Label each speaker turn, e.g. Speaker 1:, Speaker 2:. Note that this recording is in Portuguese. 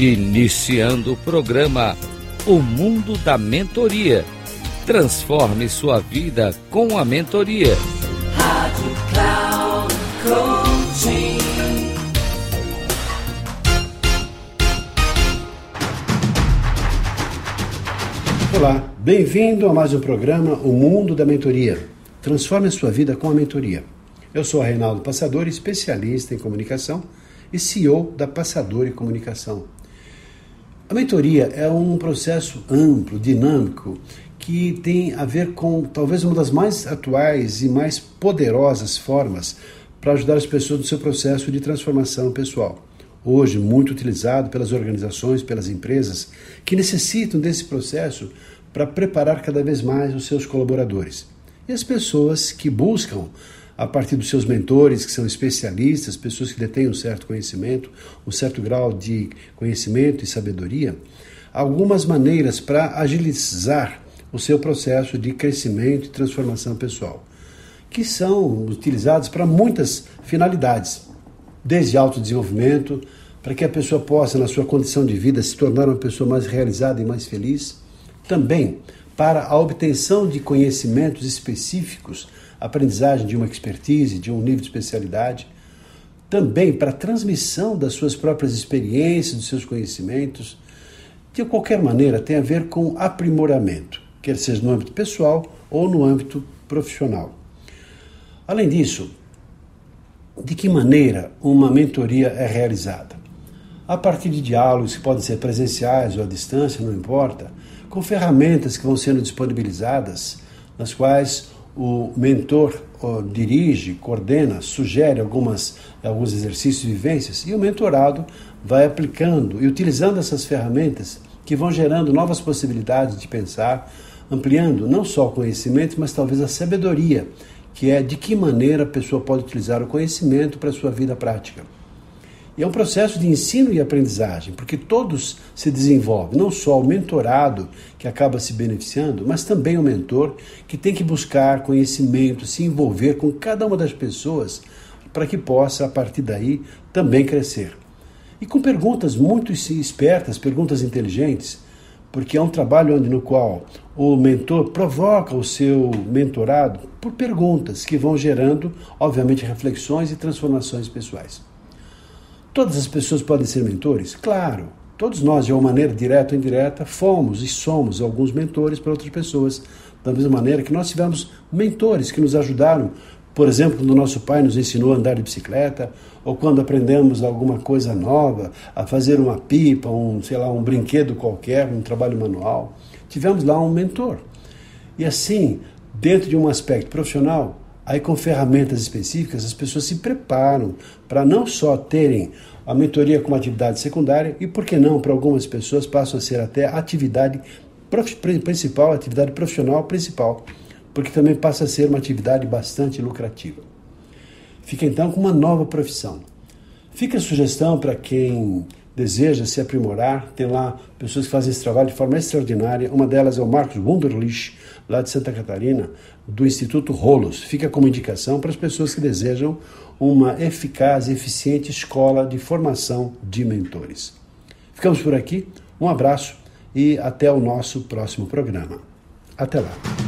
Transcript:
Speaker 1: Iniciando o programa O Mundo da Mentoria. Transforme sua vida com a mentoria. Rádio Cloud Coaching.
Speaker 2: Olá, bem-vindo a mais um programa O Mundo da Mentoria. Transforme a sua vida com a mentoria. Eu sou Reinaldo Passador, especialista em comunicação e CEO da Passador e Comunicação. A mentoria é um processo amplo, dinâmico, que tem a ver com talvez uma das mais atuais e mais poderosas formas para ajudar as pessoas no seu processo de transformação pessoal. Hoje, muito utilizado pelas organizações, pelas empresas que necessitam desse processo para preparar cada vez mais os seus colaboradores. E as pessoas que buscam a partir dos seus mentores, que são especialistas, pessoas que detêm um certo conhecimento, um certo grau de conhecimento e sabedoria, algumas maneiras para agilizar o seu processo de crescimento e transformação pessoal, que são utilizados para muitas finalidades, desde autodesenvolvimento, para que a pessoa possa, na sua condição de vida, se tornar uma pessoa mais realizada e mais feliz, também para a obtenção de conhecimentos específicos aprendizagem de uma expertise, de um nível de especialidade, também para a transmissão das suas próprias experiências, dos seus conhecimentos, de qualquer maneira tem a ver com aprimoramento, quer seja no âmbito pessoal ou no âmbito profissional. Além disso, de que maneira uma mentoria é realizada? A partir de diálogos que podem ser presenciais ou à distância, não importa, com ferramentas que vão sendo disponibilizadas, nas quais o mentor dirige, coordena, sugere algumas, alguns exercícios e vivências e o mentorado vai aplicando e utilizando essas ferramentas que vão gerando novas possibilidades de pensar, ampliando não só o conhecimento, mas talvez a sabedoria, que é de que maneira a pessoa pode utilizar o conhecimento para a sua vida prática. E é um processo de ensino e aprendizagem, porque todos se desenvolvem, não só o mentorado que acaba se beneficiando, mas também o mentor que tem que buscar conhecimento, se envolver com cada uma das pessoas para que possa, a partir daí, também crescer. E com perguntas muito espertas, perguntas inteligentes, porque é um trabalho onde, no qual o mentor provoca o seu mentorado por perguntas que vão gerando, obviamente, reflexões e transformações pessoais. Todas as pessoas podem ser mentores? Claro. Todos nós, de uma maneira direta ou indireta, fomos e somos alguns mentores para outras pessoas. Da mesma maneira que nós tivemos mentores que nos ajudaram, por exemplo, quando nosso pai nos ensinou a andar de bicicleta, ou quando aprendemos alguma coisa nova, a fazer uma pipa, um, sei lá, um brinquedo qualquer, um trabalho manual. Tivemos lá um mentor. E assim, dentro de um aspecto profissional, Aí, com ferramentas específicas, as pessoas se preparam para não só terem a mentoria como atividade secundária e, por que não, para algumas pessoas passam a ser até atividade principal, atividade profissional principal, porque também passa a ser uma atividade bastante lucrativa. Fica então com uma nova profissão. Fica a sugestão para quem deseja se aprimorar, tem lá pessoas que fazem esse trabalho de forma extraordinária. Uma delas é o Marcos Wunderlich, lá de Santa Catarina, do Instituto Rolos. Fica como indicação para as pessoas que desejam uma eficaz e eficiente escola de formação de mentores. Ficamos por aqui, um abraço e até o nosso próximo programa. Até lá.